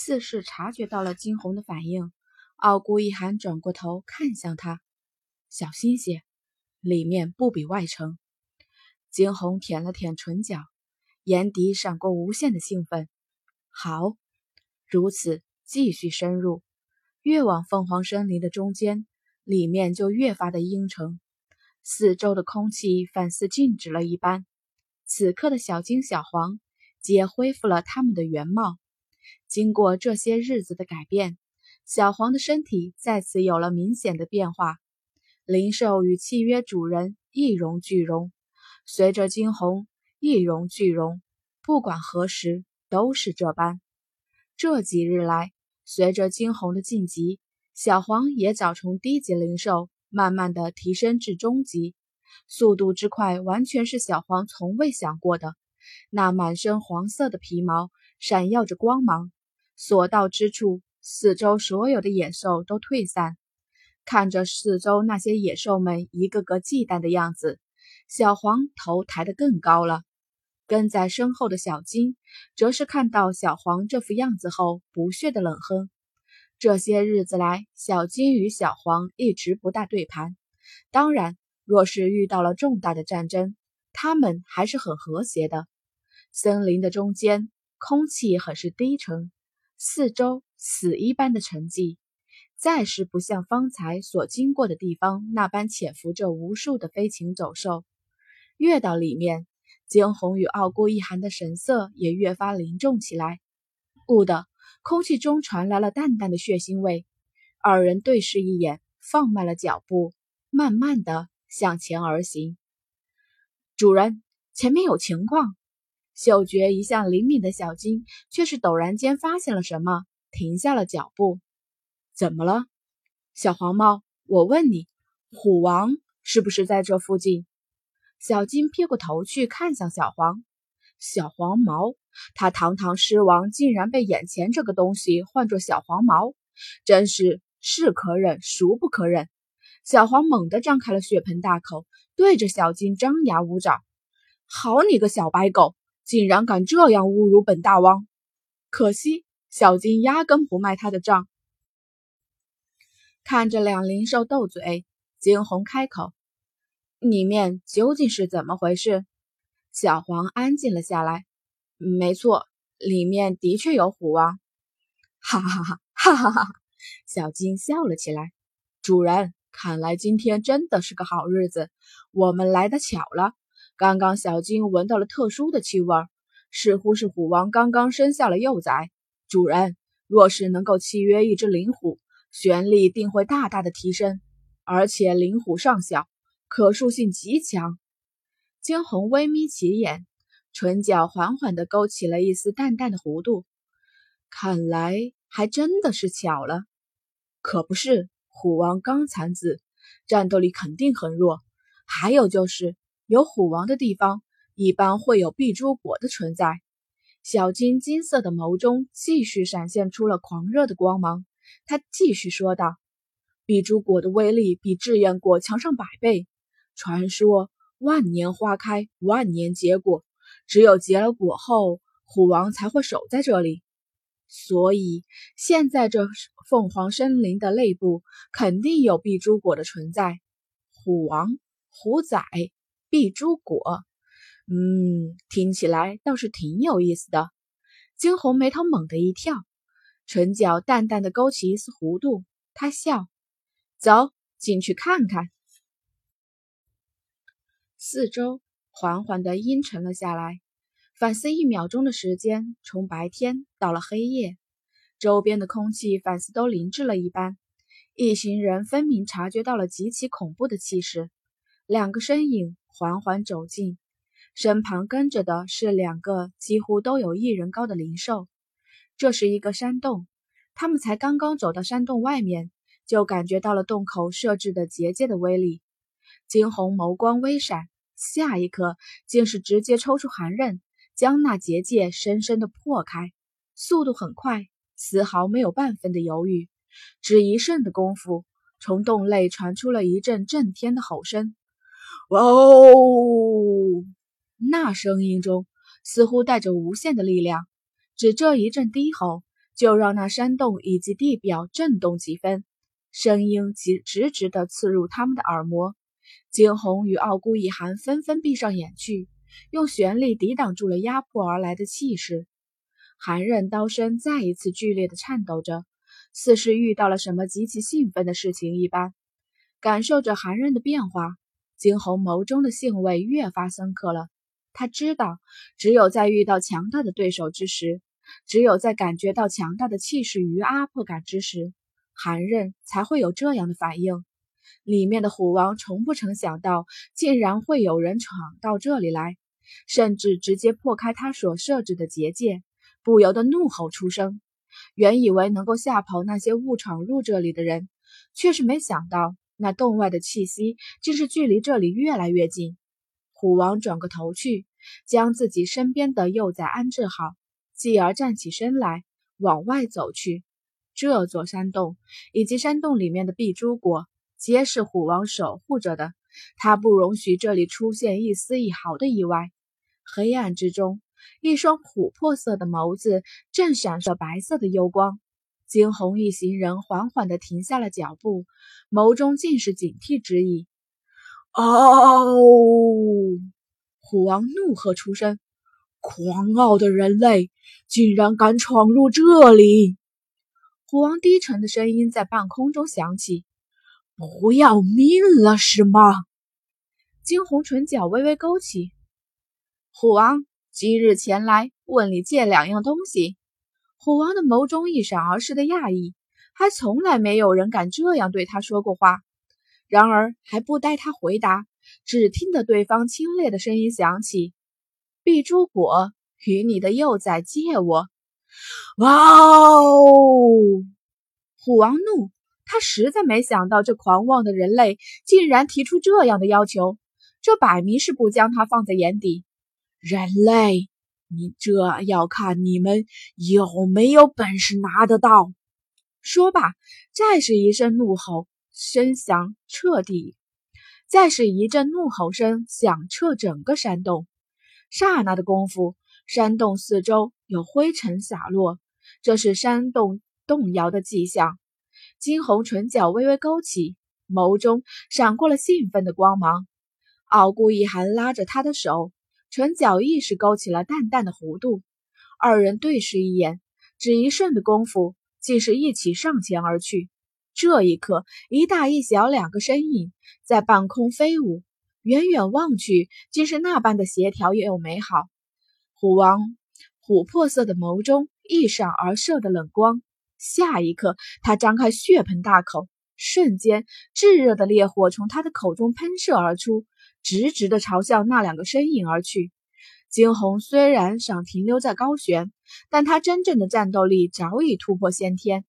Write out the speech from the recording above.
似是察觉到了惊鸿的反应，傲孤一寒转过头看向他，小心些，里面不比外城。惊鸿舔了舔唇角，眼底闪过无限的兴奋。好，如此继续深入，越往凤凰森林的中间，里面就越发的阴沉，四周的空气反似静止了一般。此刻的小金、小黄皆恢复了他们的原貌。经过这些日子的改变，小黄的身体再次有了明显的变化。灵兽与契约主人一荣俱荣，随着惊鸿一荣俱荣，不管何时都是这般。这几日来，随着惊鸿的晋级，小黄也早从低级灵兽慢慢的提升至中级。速度之快，完全是小黄从未想过的。那满身黄色的皮毛闪耀着光芒，所到之处，四周所有的野兽都退散。看着四周那些野兽们一个个忌惮的样子，小黄头抬得更高了。跟在身后的小金，则是看到小黄这副样子后，不屑的冷哼。这些日子来，小金与小黄一直不大对盘，当然。若是遇到了重大的战争，他们还是很和谐的。森林的中间，空气很是低沉，四周死一般的沉寂，再是不像方才所经过的地方那般潜伏着无数的飞禽走兽。越到里面，惊鸿与傲孤一寒的神色也越发凝重起来。兀的，空气中传来了淡淡的血腥味。二人对视一眼，放慢了脚步，慢慢的。向前而行，主人，前面有情况。嗅觉一向灵敏的小金却是陡然间发现了什么，停下了脚步。怎么了，小黄猫？我问你，虎王是不是在这附近？小金撇过头去看向小黄，小黄毛，他堂堂狮王竟然被眼前这个东西唤作小黄毛，真是是可忍，孰不可忍。小黄猛地张开了血盆大口，对着小金张牙舞爪。好你个小白狗，竟然敢这样侮辱本大王！可惜小金压根不卖他的账。看着两灵兽斗嘴，惊鸿开口：“里面究竟是怎么回事？”小黄安静了下来。没错，里面的确有虎王。哈哈哈哈哈哈！小金笑了起来。主人。看来今天真的是个好日子，我们来的巧了。刚刚小金闻到了特殊的气味，似乎是虎王刚刚生下了幼崽。主人，若是能够契约一只灵虎，玄力定会大大的提升，而且灵虎尚小，可塑性极强。惊鸿微眯起眼，唇角缓缓地勾起了一丝淡淡的弧度。看来还真的是巧了，可不是。虎王刚残子，战斗力肯定很弱。还有就是，有虎王的地方，一般会有碧珠果的存在。小金金色的眸中继续闪现出了狂热的光芒。他继续说道：“碧珠果的威力比炙焰果强上百倍。传说万年花开，万年结果，只有结了果后，虎王才会守在这里。”所以，现在这凤凰森林的内部肯定有碧珠果的存在。虎王、虎仔、碧珠果，嗯，听起来倒是挺有意思的。惊鸿眉头猛地一跳，唇角淡淡的勾起一丝弧度，他笑：“走进去看看。”四周缓缓的阴沉了下来。反思一秒钟的时间，从白天到了黑夜，周边的空气反似都凝滞了一般。一行人分明察觉到了极其恐怖的气势，两个身影缓缓走近，身旁跟着的是两个几乎都有一人高的灵兽。这是一个山洞，他们才刚刚走到山洞外面，就感觉到了洞口设置的结界的威力。惊鸿眸光微闪，下一刻竟是直接抽出寒刃。将那结界深深的破开，速度很快，丝毫没有半分的犹豫。只一瞬的功夫，从洞内传出了一阵震天的吼声。哇哦！那声音中似乎带着无限的力量。只这一阵低吼，就让那山洞以及地表震动几分，声音即直直地刺入他们的耳膜。惊鸿与傲孤一寒纷纷闭上眼去，用玄力抵挡住了压迫而来的气势。寒刃刀身再一次剧烈地颤抖着，似是遇到了什么极其兴奋的事情一般。感受着寒刃的变化，惊鸿眸中的兴味越发深刻了。他知道，只有在遇到强大的对手之时，只有在感觉到强大的气势与压迫感之时，寒刃才会有这样的反应。里面的虎王从不曾想到，竟然会有人闯到这里来，甚至直接破开他所设置的结界，不由得怒吼出声。原以为能够吓跑那些误闯入这里的人，却是没想到那洞外的气息竟是距离这里越来越近。虎王转过头去，将自己身边的幼崽安置好。继而站起身来，往外走去。这座山洞以及山洞里面的碧珠果，皆是虎王守护着的。他不容许这里出现一丝一毫的意外。黑暗之中，一双琥珀色的眸子正闪烁白色的幽光。惊鸿一行人缓缓地停下了脚步，眸中尽是警惕之意。哦！虎王怒喝出声。狂傲的人类竟然敢闯入这里！虎王低沉的声音在半空中响起：“不要命了是吗？”惊鸿唇角微微勾起。虎王今日前来问你借两样东西。虎王的眸中一闪而逝的讶异，还从来没有人敢这样对他说过话。然而还不待他回答，只听得对方清冽的声音响起。碧珠果与你的幼崽借我！哇哦！虎王怒，他实在没想到这狂妄的人类竟然提出这样的要求，这摆明是不将他放在眼底。人类，你这要看你们有没有本事拿得到。说罢，再是一声怒吼，声响彻底，再是一阵怒吼声响彻整个山洞。刹那的功夫，山洞四周有灰尘洒落，这是山洞动摇的迹象。金红唇角微微勾起，眸中闪过了兴奋的光芒。傲孤一寒拉着他的手，唇角亦是勾起了淡淡的弧度。二人对视一眼，只一瞬的功夫，竟是一起上前而去。这一刻，一大一小两个身影在半空飞舞。远远望去，竟是那般的协调又美好。虎王琥珀色的眸中一闪而射的冷光，下一刻，他张开血盆大口，瞬间炙热的烈火从他的口中喷射而出，直直的朝向那两个身影而去。惊鸿虽然想停留在高悬，但他真正的战斗力早已突破先天，